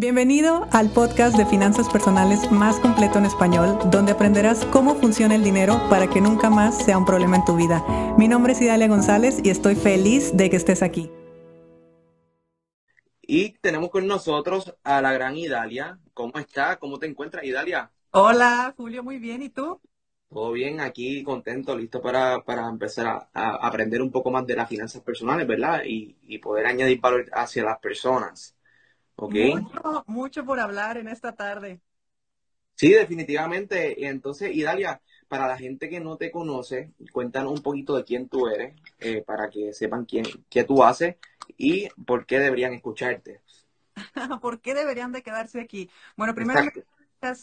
Bienvenido al podcast de finanzas personales más completo en español, donde aprenderás cómo funciona el dinero para que nunca más sea un problema en tu vida. Mi nombre es Idalia González y estoy feliz de que estés aquí. Y tenemos con nosotros a la gran Idalia. ¿Cómo está? ¿Cómo te encuentras, Idalia? Hola, Julio, muy bien. ¿Y tú? Todo bien, aquí contento, listo para, empezar a, aprender un poco más de las finanzas personales, ¿verdad? Y, y poder añadir valor hacia las personas. Mucho, mucho por hablar en esta tarde. Sí, definitivamente. Entonces, Idalia, para la gente que no te conoce, cuéntanos un poquito de quién tú eres, eh, para que sepan quién, qué tú haces y por qué deberían escucharte. ¿Por qué deberían de quedarse aquí? Bueno, primero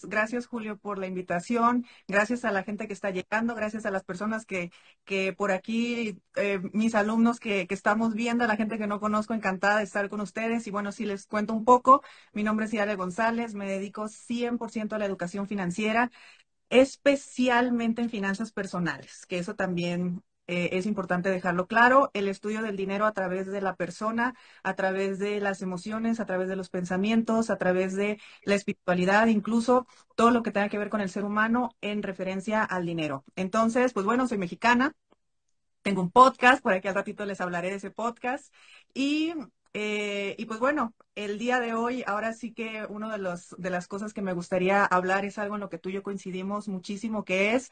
Gracias, Julio, por la invitación. Gracias a la gente que está llegando. Gracias a las personas que, que por aquí, eh, mis alumnos que, estamos viendo, la gente que no conozco, encantada de estar con ustedes. Y bueno, si les cuento un poco, mi nombre es Yale González, me dedico 100% a la educación financiera especialmente en finanzas personales, que eso también eh, es importante dejarlo claro, el estudio del dinero a través de la persona, a través de las emociones, a través de los pensamientos, a través de la espiritualidad, incluso todo lo que tenga que ver con el ser humano en referencia al dinero. Entonces, pues bueno, soy mexicana, tengo un podcast, por aquí al ratito les hablaré de ese podcast. Y, eh, y pues bueno, el día de hoy, ahora sí que una de, los, de las cosas que me gustaría hablar es algo en lo que tú y yo coincidimos muchísimo, que es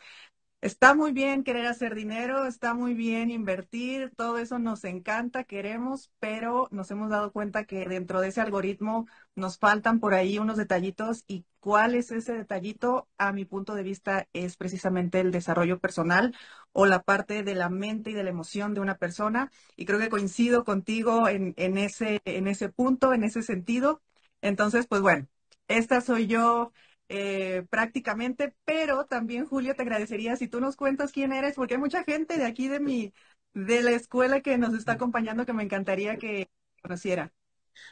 Está muy bien querer hacer dinero, está muy bien invertir, todo eso nos encanta, queremos, pero nos hemos dado cuenta que dentro de ese algoritmo nos faltan por ahí unos detallitos y cuál es ese detallito, a mi punto de vista, es precisamente el desarrollo personal o la parte de la mente y de la emoción de una persona. Y creo que coincido contigo en, ese, en ese punto, en ese sentido. Entonces, pues bueno, esta soy yo eh, prácticamente, pero también Julio te agradecería si tú nos cuentas quién eres, porque hay mucha gente de aquí de mi, de la escuela que nos está acompañando que me encantaría que conociera.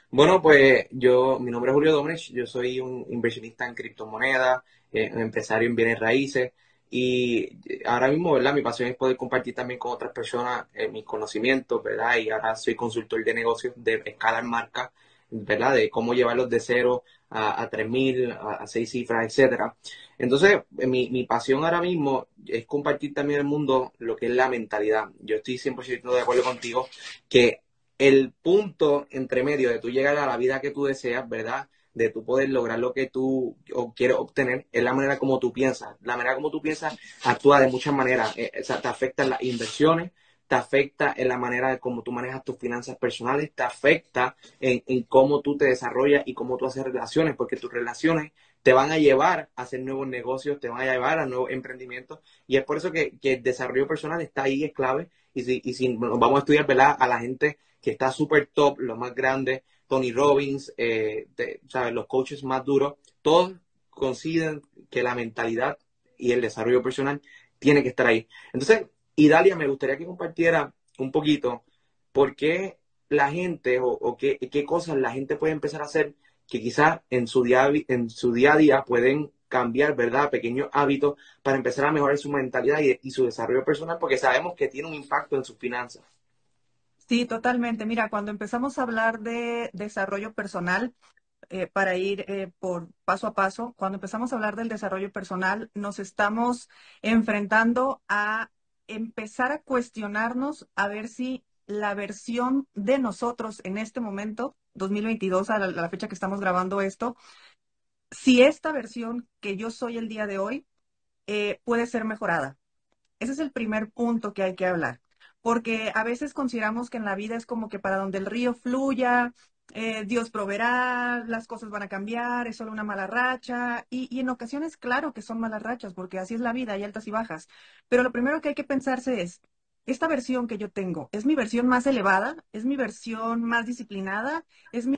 Bueno, pues yo, mi nombre es Julio Domnech, yo soy un inversionista en criptomonedas, eh, un empresario en bienes raíces y ahora mismo, ¿verdad? Mi pasión es poder compartir también con otras personas eh, mis conocimientos, ¿verdad? Y ahora soy consultor de negocios de escala en marca ¿verdad? De cómo llevarlos de cero a, a 3.000, a, seis cifras, etcétera. Entonces, eh, mi, mi, pasión ahora mismo es compartir también el mundo lo que es la mentalidad. Yo estoy 100% de acuerdo contigo que el punto entre medio de tú llegar a la vida que tú deseas, ¿verdad? De tú poder lograr lo que tú quieres obtener, es la manera como tú piensas. La manera como tú piensas actúa de muchas maneras. Eh, o te afectan las inversiones, te afecta en la manera de cómo tú manejas tus finanzas personales, te afecta en, cómo tú te desarrollas y cómo tú haces relaciones, porque tus relaciones te van a llevar a hacer nuevos negocios, te van a llevar a nuevos emprendimientos, y es por eso que, el desarrollo personal está ahí, es clave, y si, y si vamos a estudiar. A la gente que está súper top, los más grandes, Tony Robbins, eh, ¿sabes? los coaches más duros, todos consideran que la mentalidad y el desarrollo personal tiene que estar ahí. Entonces, y Dalia, me gustaría que compartiera un poquito por qué la gente o, qué, cosas la gente puede empezar a hacer que quizás en su día, en su día a día pueden cambiar, ¿verdad? Pequeños hábitos para empezar a mejorar su mentalidad y, su desarrollo personal, porque sabemos que tiene un impacto en sus finanzas. Sí, totalmente. Mira, cuando empezamos a hablar de desarrollo personal, eh, para ir eh, por paso a paso, cuando empezamos a hablar del desarrollo personal, nos estamos enfrentando a empezar a cuestionarnos a ver si la versión de nosotros en este momento, 2022, a la, fecha que estamos grabando esto, si esta versión que yo soy el día de hoy eh, puede ser mejorada. Ese es el primer punto que hay que hablar, porque a veces consideramos que en la vida es como que para donde el río fluya, eh, Dios proveerá, las cosas van a cambiar, es solo una mala racha. Y, en ocasiones, claro que son malas rachas, porque así es la vida, hay altas y bajas. Pero lo primero que hay que pensarse es, esta versión que yo tengo, ¿es mi versión más elevada? ¿Es mi versión más disciplinada? ¿Es mi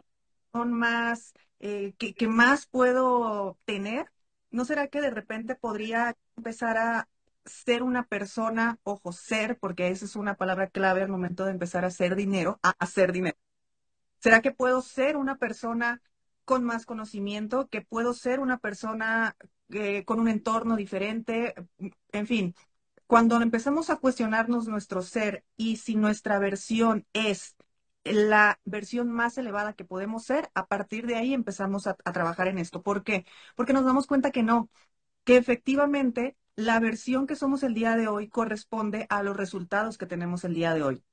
versión más, eh, que, que más puedo tener? ¿No será que de repente podría empezar a ser una persona, ojo, ser, porque esa es una palabra clave al momento de empezar a hacer dinero, a hacer dinero ¿Será que puedo ser una persona con más conocimiento, que puedo ser una persona eh, con un entorno diferente? En fin, cuando empezamos a cuestionarnos nuestro ser y si nuestra versión es la versión más elevada que podemos ser, a partir de ahí empezamos a, a trabajar en esto. ¿Por qué? Porque nos damos cuenta que no, que efectivamente la versión que somos el día de hoy corresponde a los resultados que tenemos el día de hoy.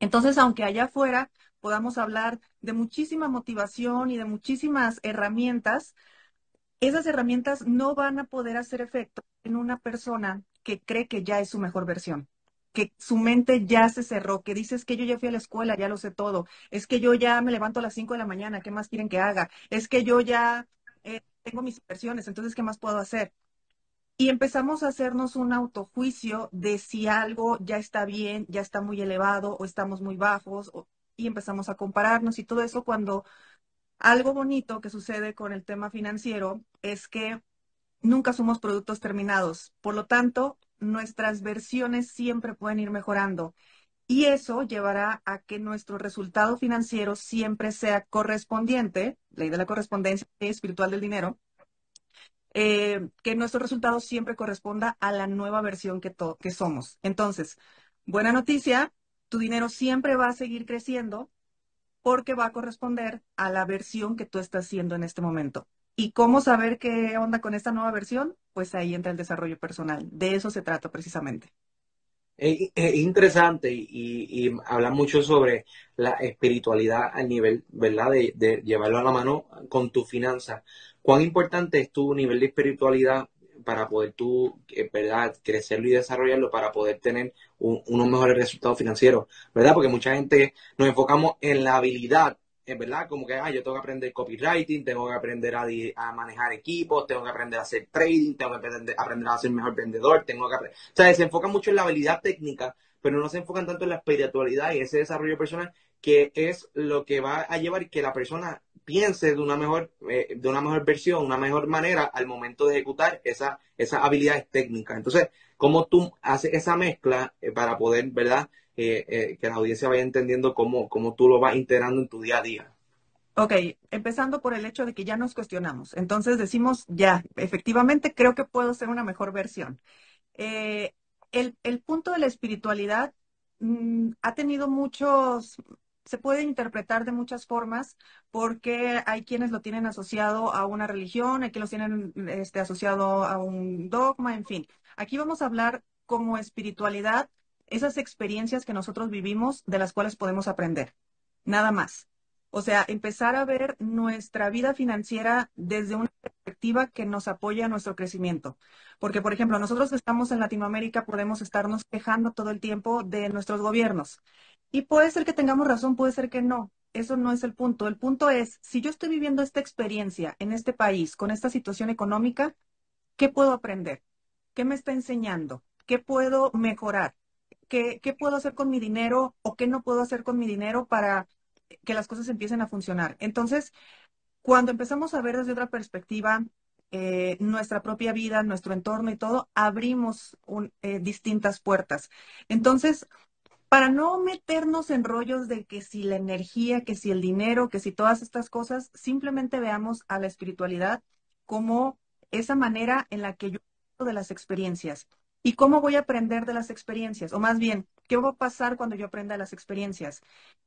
Entonces, aunque allá afuera podamos hablar de muchísima motivación y de muchísimas herramientas, esas herramientas no van a poder hacer efecto en una persona que cree que ya es su mejor versión, que su mente ya se cerró, que dices que yo ya fui a la escuela, ya lo sé todo, es que yo ya me levanto a las 5 de la mañana, ¿qué más quieren que haga? Es que yo ya eh, tengo mis inversiones, entonces, ¿qué más puedo hacer? Y empezamos a hacernos un autojuicio de si algo ya está bien, ya está muy elevado o estamos muy bajos, y empezamos a compararnos y todo eso cuando algo bonito que sucede con el tema financiero es que nunca somos productos terminados. Por lo tanto, nuestras versiones siempre pueden ir mejorando. Y eso llevará a que nuestro resultado financiero siempre sea correspondiente, ley de la correspondencia espiritual del dinero, eh, que nuestro resultado siempre corresponda a la nueva versión que, que somos. Entonces, buena noticia, tu dinero siempre va a seguir creciendo porque va a corresponder a la versión que tú estás haciendo en este momento. ¿Y cómo saber qué onda con esta nueva versión? Pues ahí entra el desarrollo personal. De eso se trata precisamente. Es, interesante y, habla mucho sobre la espiritualidad a nivel, ¿verdad? De, de, llevarlo a la mano con tu finanza. ¿Cuán importante es tu nivel de espiritualidad para poder tú, eh, ¿verdad?, crecerlo y desarrollarlo para poder tener unos mejores resultados financieros, ¿verdad? Porque mucha gente nos enfocamos en la habilidad, ¿verdad? Como que, ah, yo tengo que aprender copywriting, tengo que aprender a, manejar equipos, tengo que aprender a hacer trading, tengo que aprender, aprender a ser mejor vendedor, tengo que aprender... O sea, se enfoca mucho en la habilidad técnica, pero no se enfocan tanto en la espiritualidad y ese desarrollo personal que es lo que va a llevar que la persona piense de una mejor, eh, de una mejor versión, una mejor manera al momento de ejecutar esa, esas habilidades técnicas. Entonces, ¿cómo tú haces esa mezcla eh, para poder, verdad, eh, que la audiencia vaya entendiendo cómo, cómo tú lo vas integrando en tu día a día? Ok, empezando por el hecho de que ya nos cuestionamos. Entonces decimos, ya, efectivamente creo que puedo ser una mejor versión. el, el, punto de la espiritualidad mm, ha tenido muchos, se puede interpretar de muchas formas porque hay quienes lo tienen asociado a una religión, hay quienes lo tienen este, asociado a un dogma, en fin. Aquí vamos a hablar como espiritualidad, esas experiencias que nosotros vivimos de las cuales podemos aprender. Nada más. O sea, empezar a ver nuestra vida financiera desde una perspectiva que nos apoya a nuestro crecimiento. Porque, por ejemplo, nosotros que estamos en Latinoamérica podemos estarnos quejando todo el tiempo de nuestros gobiernos. Y puede ser que tengamos razón, puede ser que no. Eso no es el punto. El punto es, si yo estoy viviendo esta experiencia en este país, con esta situación económica, ¿qué puedo aprender? ¿Qué me está enseñando? ¿Qué puedo mejorar? ¿Qué, qué puedo hacer con mi dinero o qué no puedo hacer con mi dinero para que las cosas empiecen a funcionar? Entonces, cuando empezamos a ver desde otra perspectiva eh, nuestra propia vida, nuestro entorno y todo, abrimos eh, distintas puertas. Entonces, para no meternos en rollos de que si la energía, que si el dinero, que si todas estas cosas, simplemente veamos a la espiritualidad como esa manera en la que yo de las experiencias. ¿Y cómo voy a aprender de las experiencias? O más bien, ¿qué va a pasar cuando yo aprenda de las experiencias?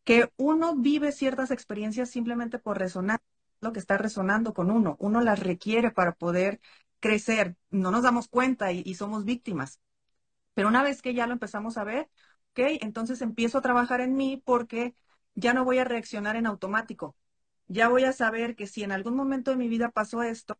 Que uno vive ciertas experiencias simplemente por resonar lo que está resonando con uno. Uno las requiere para poder crecer. No nos damos cuenta y, y somos víctimas. Pero una vez que ya lo empezamos a ver, ok, entonces empiezo a trabajar en mí porque ya no voy a reaccionar en automático. Ya voy a saber que si en algún momento de mi vida pasó esto,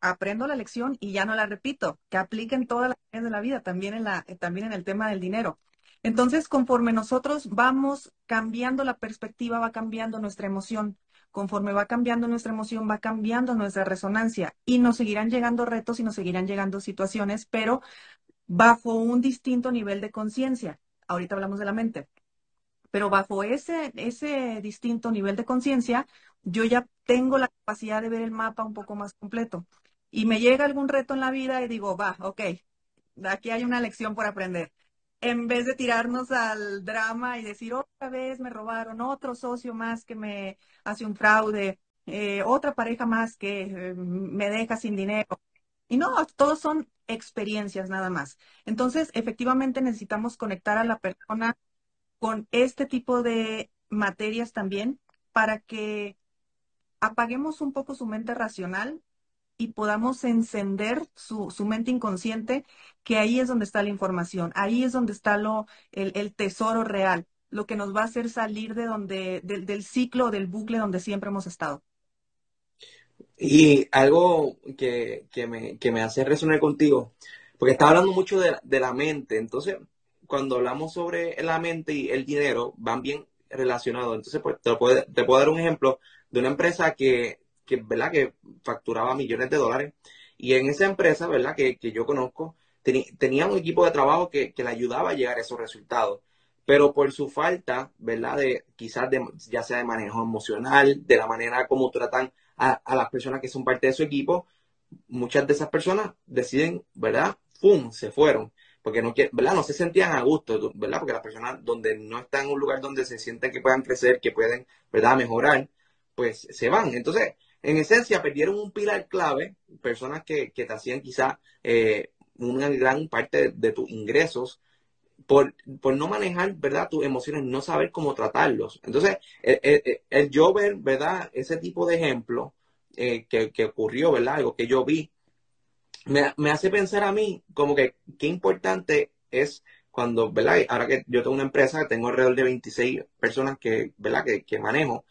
aprendo la lección y ya no la repito, que aplique en todas las áreas de la vida, también en, la, también en el tema del dinero. Entonces, conforme nosotros vamos cambiando la perspectiva, va cambiando nuestra emoción. Conforme va cambiando nuestra emoción, va cambiando nuestra resonancia y nos seguirán llegando retos y nos seguirán llegando situaciones, pero bajo un distinto nivel de conciencia ahorita hablamos de la mente, pero bajo ese, ese distinto nivel de conciencia, yo ya tengo la capacidad de ver el mapa un poco más completo. Y me llega algún reto en la vida y digo, va, ok, aquí hay una lección por aprender. En vez de tirarnos al drama y decir, otra vez me robaron, otro socio más que me hace un fraude, eh, otra pareja más que eh, me deja sin dinero. Y no, todos son experiencias nada más. Entonces, efectivamente necesitamos conectar a la persona con este tipo de materias también para que apaguemos un poco su mente racional y podamos encender su, mente inconsciente, que ahí es donde está la información, ahí es donde está lo, el, tesoro real, lo que nos va a hacer salir de donde, del, ciclo, del bucle donde siempre hemos estado. Y algo que, me, que me hace resonar contigo, porque está hablando mucho de, de, la mente, entonces cuando hablamos sobre la mente y el dinero, van bien relacionados. Entonces, pues, te, puedo, te puedo dar un ejemplo de una empresa que, que, ¿verdad? que facturaba millones de dólares. Y en esa empresa, ¿verdad? Que, que yo conozco, tenía un equipo de trabajo que, que, le ayudaba a llegar a esos resultados. Pero por su falta, ¿verdad? De quizás de, ya sea de manejo emocional, de la manera como tratan a, a las personas que son parte de su equipo, muchas de esas personas deciden, ¿verdad? ¡Pum! Se fueron porque no ¿verdad? No se sentían a gusto, ¿verdad? Porque las personas donde no están en un lugar donde se sienten que puedan crecer, que pueden, ¿verdad? Mejorar, pues se van. Entonces, en esencia, perdieron un pilar clave, personas que, te hacían quizá eh, una gran parte de, tus ingresos, por, no manejar, ¿verdad? Tus emociones, no saber cómo tratarlos. Entonces, el, el, yo ver, ¿verdad? Ese tipo de ejemplo eh, que, que ocurrió, ¿verdad? Algo que yo vi, me, hace pensar a mí como que qué importante es cuando, ¿verdad? Ahora que yo tengo una empresa, que tengo alrededor de 26 personas que, ¿verdad? Que, manejo.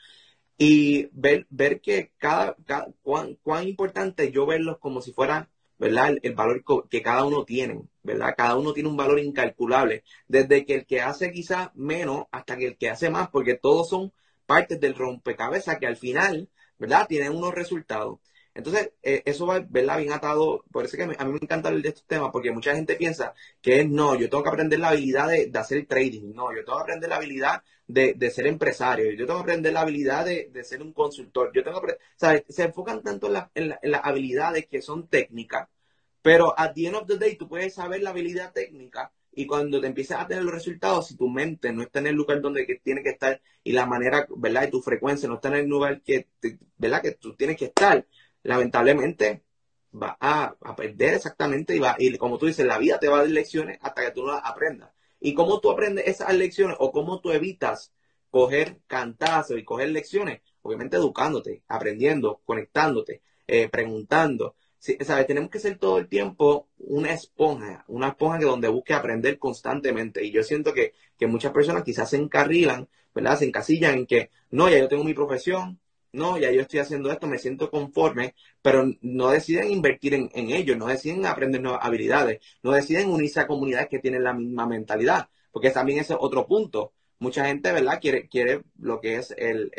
Y ver, ver que cada, cuán, cuán, importante yo verlos como si fuera, ¿verdad? El, valor que cada uno tiene, ¿verdad? Cada uno tiene un valor incalculable. Desde que el que hace quizá menos hasta que el que hace más, porque todos son partes del rompecabezas que al final, ¿verdad? Tienen unos resultados. Entonces, eh, eso va, ¿verdad? Bien atado. Por eso que a mí me encanta hablar de estos temas, porque mucha gente piensa que es, no, yo tengo que aprender la habilidad de, hacer trading. No, yo tengo que aprender la habilidad de, ser empresario. Yo tengo que aprender la habilidad de, ser un consultor. Yo tengo que ¿sabes? Se enfocan tanto en, las habilidades que son técnicas, pero at the end of the day tú puedes saber la habilidad técnica y cuando te empiezas a tener los resultados, si tu mente no está en el lugar donde tiene que estar y la manera, ¿verdad? Y tu frecuencia no está en el lugar que, ¿verdad? Que tú tienes que estar, lamentablemente va a, perder exactamente y va, y como tú dices, la vida te va a dar lecciones hasta que tú no las aprendas. ¿Y cómo tú aprendes esas lecciones o cómo tú evitas coger cantazos y coger lecciones? Obviamente educándote, aprendiendo, conectándote, eh, preguntando. ¿Sabes? Tenemos que ser todo el tiempo una esponja, una esponja que donde busque aprender constantemente. Y yo siento que, que muchas personas quizás se encarrilan, ¿verdad? Se encasillan en que, no, ya yo tengo mi profesión, no, ya yo estoy haciendo esto, me siento conforme, pero no deciden invertir en, en ello, no deciden aprender nuevas habilidades, no deciden unirse a comunidades que tienen la misma mentalidad, porque también ese es otro punto. Mucha gente, ¿verdad? Quiere, quiere lo que es el,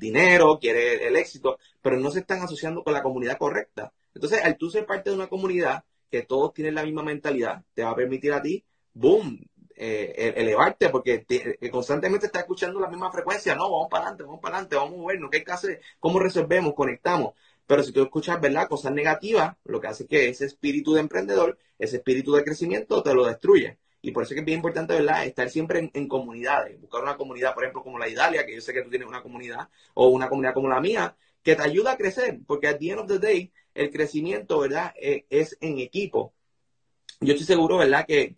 dinero, quiere el éxito, pero no se están asociando con la comunidad correcta. Entonces, al tú ser parte de una comunidad que todos tienen la misma mentalidad, te va a permitir a ti, boom, eh, elevarte porque eh, constantemente está escuchando la misma frecuencia. No, vamos para adelante, vamos para adelante, vamos a movernos. ¿Qué hace? ¿Cómo resolvemos? Conectamos. Pero si tú escuchas, ¿verdad? Cosas negativas, lo que hace es que ese espíritu de emprendedor, ese espíritu de crecimiento te lo destruye. Y por eso es que es bien importante, ¿verdad? Estar siempre en, comunidades. Buscar una comunidad, por ejemplo, como la Italia, que yo sé que tú tienes una comunidad, o una comunidad como la mía, que te ayuda a crecer. Porque at the end of the day, el crecimiento, ¿verdad? Eh, es en equipo. Yo estoy seguro, ¿verdad? Que,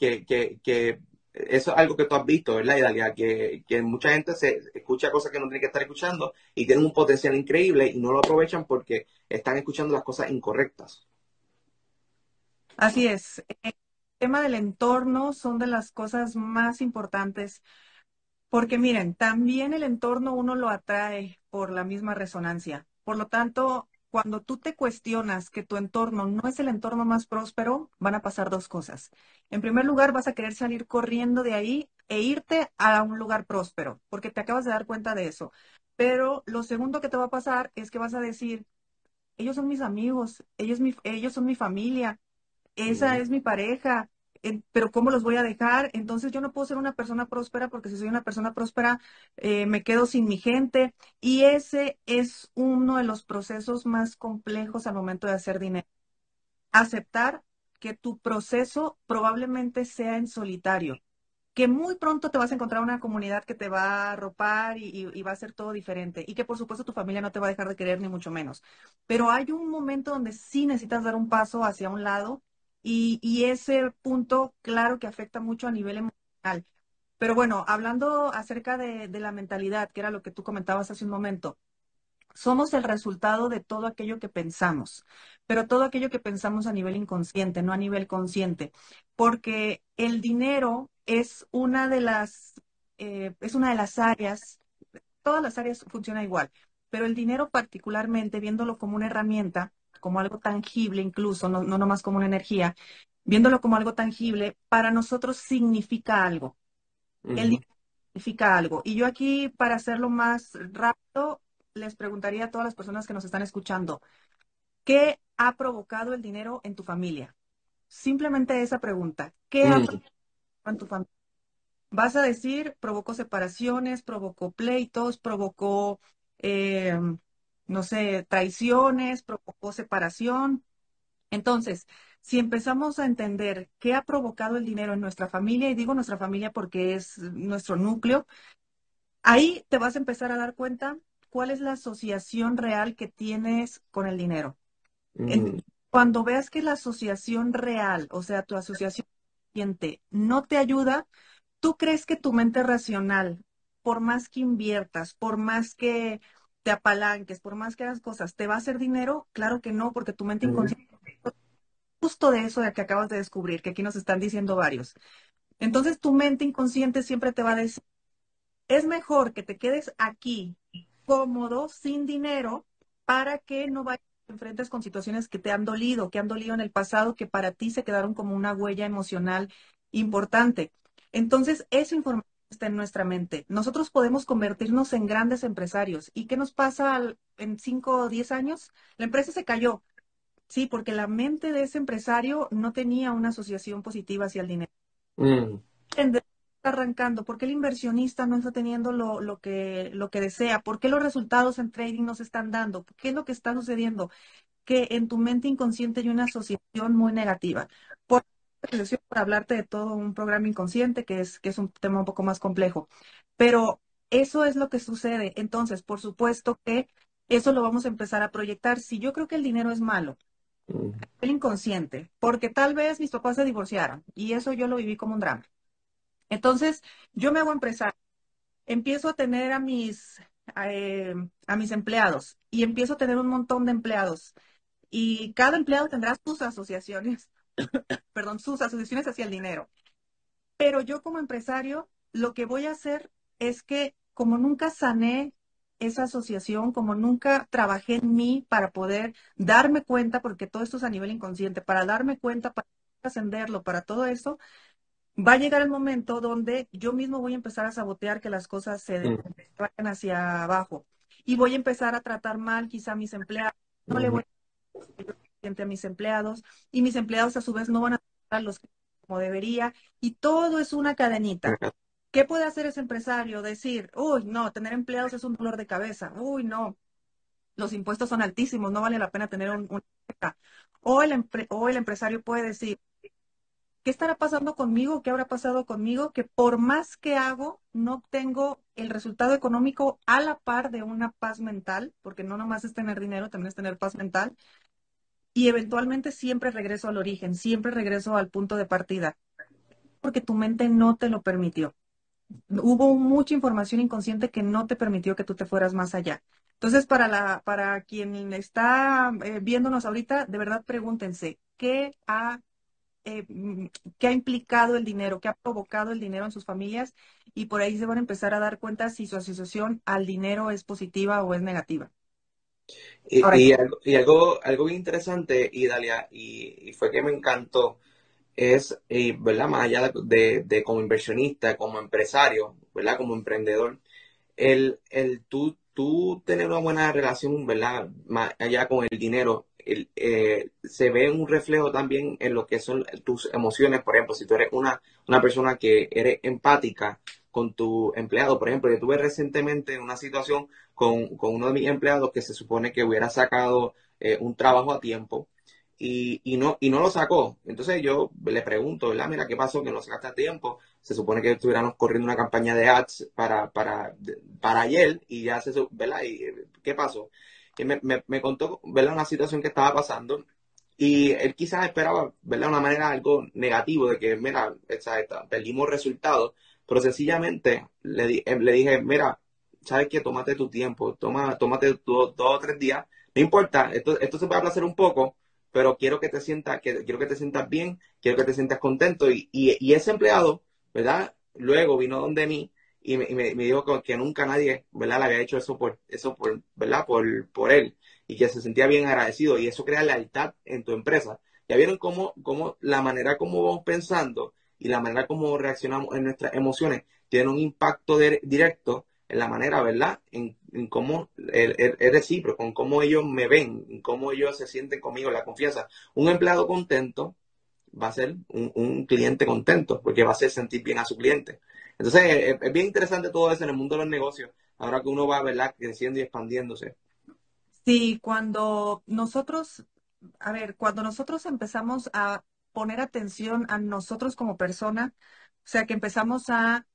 eso es algo que tú has visto, ¿verdad, Idalia? Que, que mucha gente se escucha cosas que no tiene que estar escuchando y tienen un potencial increíble y no lo aprovechan porque están escuchando las cosas incorrectas. Así es. El tema del entorno son de las cosas más importantes porque miren, también el entorno uno lo atrae por la misma resonancia. Por lo tanto, cuando tú te cuestionas que tu entorno no es el entorno más próspero, van a pasar dos cosas. En primer lugar, vas a querer salir corriendo de ahí e irte a un lugar próspero, porque te acabas de dar cuenta de eso. Pero lo segundo que te va a pasar es que vas a decir, ellos son mis amigos, ellos, ellos son mi familia, esa es mi pareja, pero ¿cómo los voy a dejar? Entonces yo no puedo ser una persona próspera porque si soy una persona próspera eh, me quedo sin mi gente y ese es uno de los procesos más complejos al momento de hacer dinero. Aceptar que tu proceso probablemente sea en solitario, que muy pronto te vas a encontrar una comunidad que te va a arropar y, y, va a ser todo diferente y que por supuesto tu familia no te va a dejar de querer ni mucho menos. Pero hay un momento donde sí necesitas dar un paso hacia un lado y, ese punto, claro que afecta mucho a nivel emocional. Pero bueno, hablando acerca de, la mentalidad, que era lo que tú comentabas hace un momento, somos el resultado de todo aquello que pensamos, pero todo aquello que pensamos a nivel inconsciente, no a nivel consciente, porque el dinero es una de las, eh, es una de las áreas, todas las áreas funcionan igual, pero el dinero particularmente, viéndolo como una herramienta, como algo tangible incluso, no, no nomás como una energía, viéndolo como algo tangible, para nosotros significa algo. El dinero significa algo. Y yo aquí, para hacerlo más rápido, les preguntaría a todas las personas que nos están escuchando, ¿qué ha provocado el dinero en tu familia? Simplemente esa pregunta. ¿Qué ha provocado en tu familia? Vas a decir, provocó separaciones, provocó pleitos, provocó, eh, no sé, traiciones, provocó separación. Entonces, si empezamos a entender qué ha provocado el dinero en nuestra familia, y digo nuestra familia porque es nuestro núcleo, ahí te vas a empezar a dar cuenta cuál es la asociación real que tienes con el dinero. Mm. Cuando veas que la asociación real, o sea, tu asociación no te ayuda, tú crees que tu mente racional, por más que inviertas, por más que te apalanques, por más que hagas cosas, ¿te va a hacer dinero? Claro que no, porque tu mente inconsciente, justo de eso de que acabas de descubrir, que aquí nos están diciendo varios. Entonces tu mente inconsciente siempre te va a decir, es mejor que te quedes aquí cómodo, sin dinero, para que no vayas enfrentes con situaciones que te han dolido, que han dolido en el pasado, que para ti se quedaron como una huella emocional importante. Entonces, esa información está en nuestra mente. Nosotros podemos convertirnos en grandes empresarios. ¿Y qué nos pasa en 5 o 10 años? La empresa se cayó. Sí, porque la mente de ese empresario no tenía una asociación positiva hacia el dinero. Mm arrancando? ¿Por qué el inversionista no está teniendo lo, lo, que, lo que desea? ¿Por qué los resultados en trading no se están dando? ¿Qué es lo que está sucediendo? Que en tu mente inconsciente hay una asociación muy negativa. Por, por hablarte de todo un programa inconsciente, que es, que es un tema un poco más complejo. Pero eso es lo que sucede. Entonces, por supuesto que eso lo vamos a empezar a proyectar. Si yo creo que el dinero es malo, mm. el inconsciente, porque tal vez mis papás se divorciaron y eso yo lo viví como un drama. Entonces, yo me hago empresario, empiezo a tener a mis, eh, a mis empleados y empiezo a tener un montón de empleados. Y cada empleado tendrá sus asociaciones, perdón, sus asociaciones hacia el dinero. Pero yo como empresario, lo que voy a hacer es que como nunca sané esa asociación, como nunca trabajé en mí para poder darme cuenta, porque todo esto es a nivel inconsciente, para darme cuenta, para ascenderlo, para todo eso, va a llegar el momento donde yo mismo voy a empezar a sabotear que las cosas se mm. vayan hacia abajo y voy a empezar a tratar mal quizá a mis empleados, no le voy a a mis empleados y mis empleados a su vez no van a tratar los como debería y todo es una cadenita. ¿Qué puede hacer ese empresario? Decir, uy, no, tener empleados es un dolor de cabeza, uy, no, los impuestos son altísimos, no vale la pena tener un, o el, o el empresario puede decir, ¿qué estará pasando conmigo? ¿Qué habrá pasado conmigo? Que por más que hago, no tengo el resultado económico a la par de una paz mental, porque no nomás es tener dinero, también es tener paz mental. Y eventualmente siempre regreso al origen, siempre regreso al punto de partida, porque tu mente no te lo permitió. Hubo mucha información inconsciente que no te permitió que tú te fueras más allá. Entonces, para, la, para quien está eh, viéndonos ahorita, de verdad pregúntense, ¿qué ha eh, qué ha implicado el dinero, qué ha provocado el dinero en sus familias y por ahí se van a empezar a dar cuenta si su asociación al dinero es positiva o es negativa. Y, algo, algo, bien interesante, y Dalia, y, fue que me encantó, es, ¿verdad? Más allá de, como inversionista, como empresario, ¿verdad? Como emprendedor, el, el tú, tú tener una buena relación, ¿verdad? Más allá con el dinero, eh, se ve un reflejo también en lo que son tus emociones. Por ejemplo, si tú eres una, una persona que eres empática con tu empleado, por ejemplo, yo tuve recientemente una situación con, uno de mis empleados que se supone que hubiera sacado eh, un trabajo a tiempo y, y, no, y no lo sacó. Entonces yo le pregunto, ¿verdad? Mira, ¿qué pasó que no sacaste a tiempo? Se supone que estuviéramos corriendo una campaña de ads para, para, para ayer y ya se, ¿verdad? ¿Y qué pasó? me, contó, ¿verdad? Una situación que estaba pasando y él quizás esperaba, ¿verdad? Una manera algo negativo de que, mira, perdimos resultados, pero sencillamente le, eh, le dije, mira, ¿sabes qué? Tómate tu tiempo, toma, tómate dos o tres días, no importa, esto, esto se puede aplazar un poco, pero quiero que te sientas, que, quiero que te sientas bien, quiero que te sientas contento. Y, y, ese empleado, ¿verdad? Luego vino donde mí y me, me, dijo que, nunca nadie, ¿verdad? Le había hecho eso por, eso por, ¿verdad? Por, por él y que se sentía bien agradecido y eso crea lealtad en tu empresa. Ya vieron cómo, cómo la manera como vamos pensando y la manera como reaccionamos en nuestras emociones tiene un impacto directo en la manera, ¿verdad? En, cómo es recíproco, en cómo ellos me ven, en cómo ellos se sienten conmigo, la confianza. Un empleado contento va a ser un, cliente contento, porque va a hacer sentir bien a su cliente. Entonces, es, bien interesante todo eso en el mundo de los negocios, ahora que uno va, ¿verdad?, creciendo y expandiéndose. Sí, cuando nosotros, a ver, cuando nosotros empezamos a poner atención a nosotros como persona, o sea, que empezamos a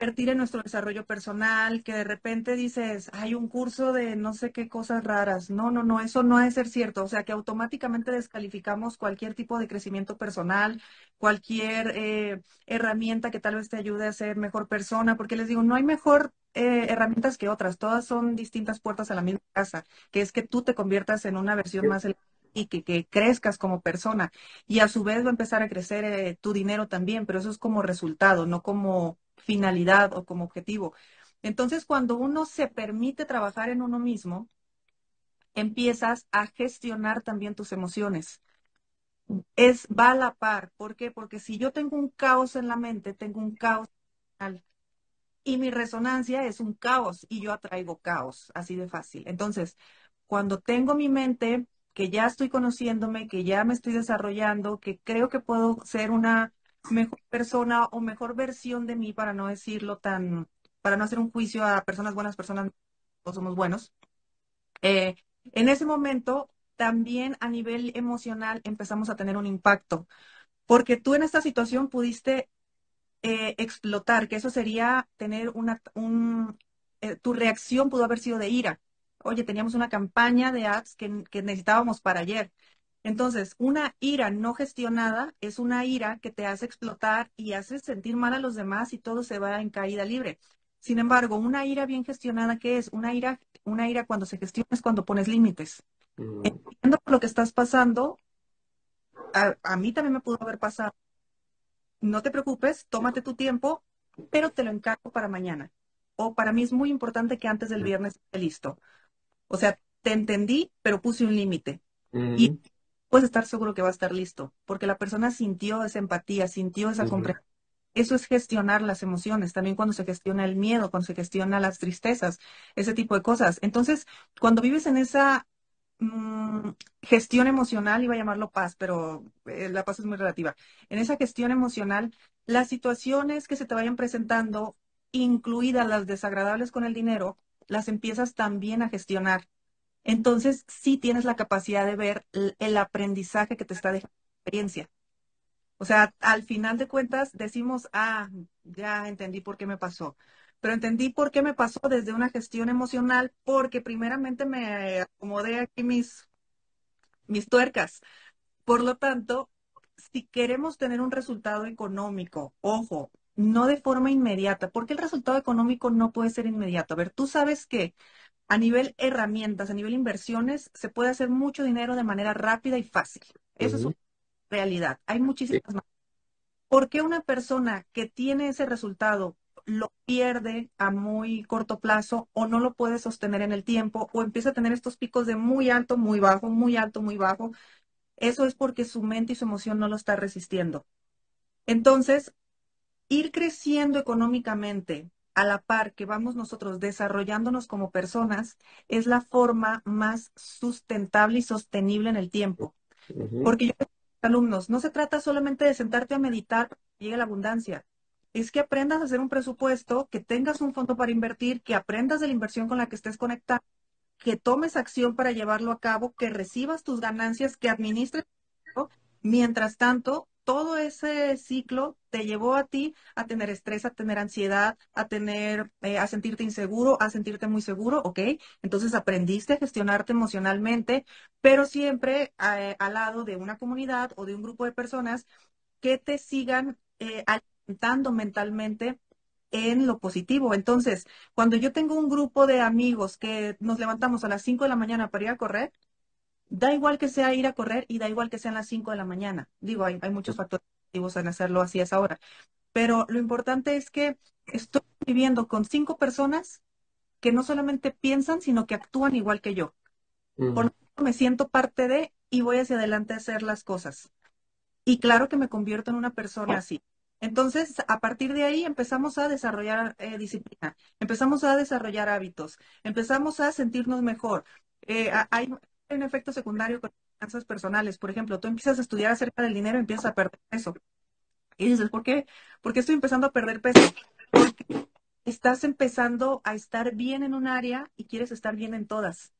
invertir en nuestro desarrollo personal, que de repente dices, hay un curso de no sé qué cosas raras. No, no, no, eso no es ser cierto. O sea, que automáticamente descalificamos cualquier tipo de crecimiento personal, cualquier eh, herramienta que tal vez te ayude a ser mejor persona, porque les digo, no hay mejor eh, herramientas que otras, todas son distintas puertas a la misma casa, que es que tú te conviertas en una versión más y que, crezcas como persona. Y a su vez va a empezar a crecer eh, tu dinero también, pero eso es como resultado, no como finalidad o como objetivo. Entonces, cuando uno se permite trabajar en uno mismo, empiezas a gestionar también tus emociones. Es, va a la par. ¿Por qué? Porque si yo tengo un caos en la mente, tengo un caos y mi resonancia es un caos y yo atraigo caos, así de fácil. Entonces, cuando tengo mi mente, que ya estoy conociéndome, que ya me estoy desarrollando, que creo que puedo ser una mejor persona o mejor versión de mí, para no decirlo tan, para no hacer un juicio a personas buenas, personas no somos buenos. Eh, en ese momento, también a nivel emocional empezamos a tener un impacto, porque tú en esta situación pudiste eh, explotar, que eso sería tener una, un, eh, tu reacción pudo haber sido de ira. Oye, teníamos una campaña de ads que, que necesitábamos para ayer. Entonces, una ira no gestionada es una ira que te hace explotar y hace sentir mal a los demás y todo se va en caída libre. Sin embargo, una ira bien gestionada, ¿qué es? Una ira, una ira cuando se gestiona es cuando pones límites. Mm. Entiendo lo que estás pasando. A, a, mí también me pudo haber pasado. No te preocupes, tómate tu tiempo, pero te lo encargo para mañana. O para mí es muy importante que antes del viernes esté listo. O sea, te entendí, pero puse un límite. Y puedes estar seguro que va a estar listo, porque la persona sintió esa empatía, sintió esa comprensión. Eso es gestionar las emociones, también cuando se gestiona el miedo, cuando se gestiona las tristezas, ese tipo de cosas. Entonces, cuando vives en esa mm, gestión emocional, iba a llamarlo paz, pero eh, la paz es muy relativa. En esa gestión emocional, las situaciones que se te vayan presentando, incluidas las desagradables con el dinero, las empiezas también a gestionar entonces sí tienes la capacidad de ver el aprendizaje que te está dejando la experiencia. O sea, al final de cuentas decimos, ah, ya entendí por qué me pasó. Pero entendí por qué me pasó desde una gestión emocional, porque primeramente me acomodé aquí mis, mis tuercas. Por lo tanto, si queremos tener un resultado económico, ojo, no de forma inmediata, porque el resultado económico no puede ser inmediato. A ver, tú sabes que a nivel herramientas, a nivel inversiones, se puede hacer mucho dinero de manera rápida y fácil. Eso es una realidad. Hay muchísimas más. ¿Por qué una persona que tiene ese resultado lo pierde a muy corto plazo o no lo puede sostener en el tiempo o empieza a tener estos picos de muy alto, muy bajo, muy alto, muy bajo? Eso es porque su mente y su emoción no lo está resistiendo. Entonces, ir creciendo económicamente a la par que vamos nosotros desarrollándonos como personas, es la forma más sustentable y sostenible en el tiempo. Porque yo, alumnos, no se trata solamente de sentarte a meditar llegue la abundancia. Es que aprendas a hacer un presupuesto, que tengas un fondo para invertir, que aprendas de la inversión con la que estés conectado, que tomes acción para llevarlo a cabo, que recibas tus ganancias, que administres. Mientras tanto, todo ese ciclo te llevó a ti a tener estrés, a tener ansiedad, a tener, eh, a sentirte inseguro, a sentirte muy seguro, ¿ok? Entonces aprendiste a gestionarte emocionalmente, pero siempre eh, al lado de una comunidad o de un grupo de personas que te sigan eh, mentalmente en lo positivo. Entonces, cuando yo tengo un grupo de amigos que nos levantamos a las 5 de la mañana para ir a correr, da igual que sea ir a correr y da igual que sean las 5 de la mañana. Digo, hay, hay muchos factores en hacerlo así a esa hora. Pero lo importante es que estoy viviendo con cinco personas que no solamente piensan, sino que actúan igual que yo. Por lo tanto, me siento parte de y voy hacia adelante a hacer las cosas. Y claro que me convierto en una persona así. Entonces, a partir de ahí empezamos a desarrollar eh, disciplina, empezamos a desarrollar hábitos, empezamos a sentirnos mejor. Eh, hay un efecto secundario con finanzas personales. Por ejemplo, tú empiezas a estudiar acerca del dinero y empiezas a perder peso. Y dices, ¿por qué? Porque estoy empezando a perder peso. Porque estás empezando a estar bien en un área y quieres estar bien en todas.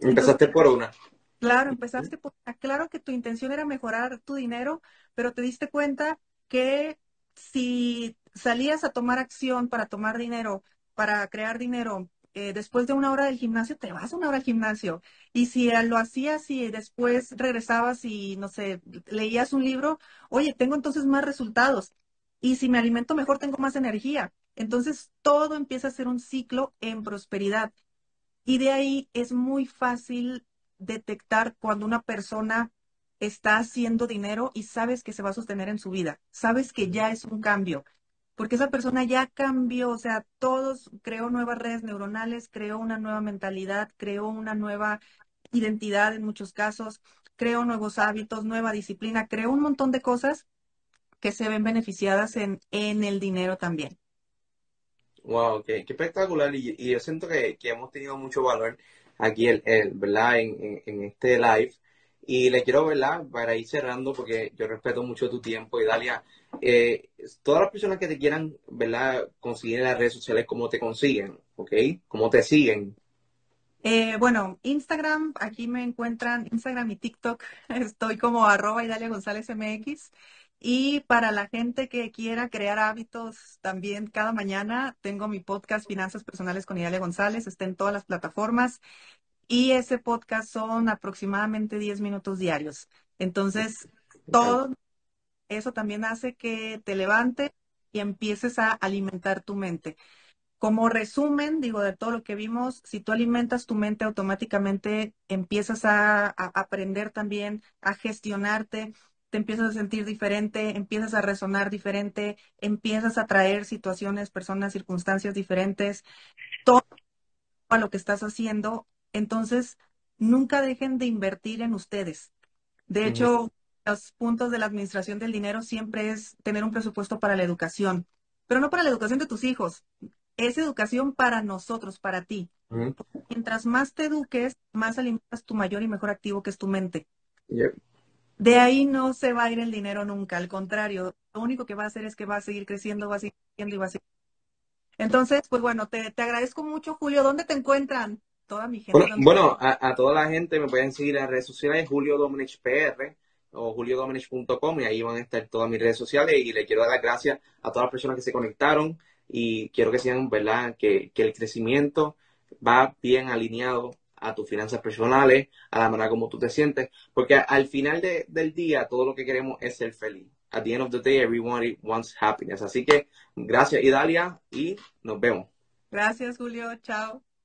Empezaste por una. Claro, empezaste por una. Claro que tu intención era mejorar tu dinero, pero te diste cuenta que si salías a tomar acción para tomar dinero, para crear dinero, eh, después de una hora del gimnasio, te vas una hora al gimnasio. Y si lo hacías y después regresabas y, no sé, leías un libro, oye, tengo entonces más resultados. Y si me alimento mejor, tengo más energía. Entonces, todo empieza a ser un ciclo en prosperidad. Y de ahí es muy fácil detectar cuando una persona está haciendo dinero y sabes que se va a sostener en su vida, sabes que ya es un cambio, porque esa persona ya cambió, o sea, todos creó nuevas redes neuronales, creó una nueva mentalidad, creó una nueva identidad en muchos casos, creó nuevos hábitos, nueva disciplina, creó un montón de cosas que se ven beneficiadas en, el dinero también. Wow, qué, espectacular. Y, yo siento que, hemos tenido mucho valor aquí, el, ¿verdad? En, este live. Y le quiero, ¿verdad? Para ir cerrando, porque yo respeto mucho tu tiempo. Y Dalia, eh, todas las personas que te quieran, ¿verdad? Conseguir las redes sociales, ¿cómo te consiguen? ¿Ok? ¿Cómo te siguen? Eh, bueno, Instagram, aquí me encuentran, Instagram y TikTok, estoy como arroba Idalia González MX. Y para la gente que quiera crear hábitos también cada mañana, tengo mi podcast Finanzas Personales con Idalia González, está en todas las plataformas. Y ese podcast son aproximadamente 10 minutos diarios. Entonces, todo eso también hace que te levante y empieces a alimentar tu mente. Como resumen, digo, de todo lo que vimos, si tú alimentas tu mente automáticamente, empiezas a, aprender también a gestionarte, te empiezas a sentir diferente, empiezas a resonar diferente, empiezas a traer situaciones, personas, circunstancias diferentes, todo a lo que estás haciendo. Entonces, nunca dejen de invertir en ustedes. De hecho, los puntos de la administración del dinero siempre es tener un presupuesto para la educación, pero no para la educación de tus hijos, es educación para nosotros, para ti. Mientras más te eduques, más alimentas tu mayor y mejor activo que es tu mente. De ahí no se va a ir el dinero nunca, al contrario, lo único que va a hacer es que va a seguir creciendo, va a seguir creciendo y va a seguir. Entonces, pues bueno, te, agradezco mucho, Julio. ¿Dónde te encuentran? Toda mi gente. Bueno, a, toda la gente me pueden seguir en las redes sociales, Julio Domenech PR o juliodomenech.com y ahí van a estar todas mis redes sociales y le quiero dar las gracias a todas las personas que se conectaron y quiero que sean, ¿verdad? Que, el crecimiento va bien alineado a tus finanzas personales, a la manera como tú te sientes, porque al final del día todo lo que queremos es ser feliz. At the end of the day, everyone wants happiness. Así que gracias, Idalia, y nos vemos. Gracias, Julio. Chao.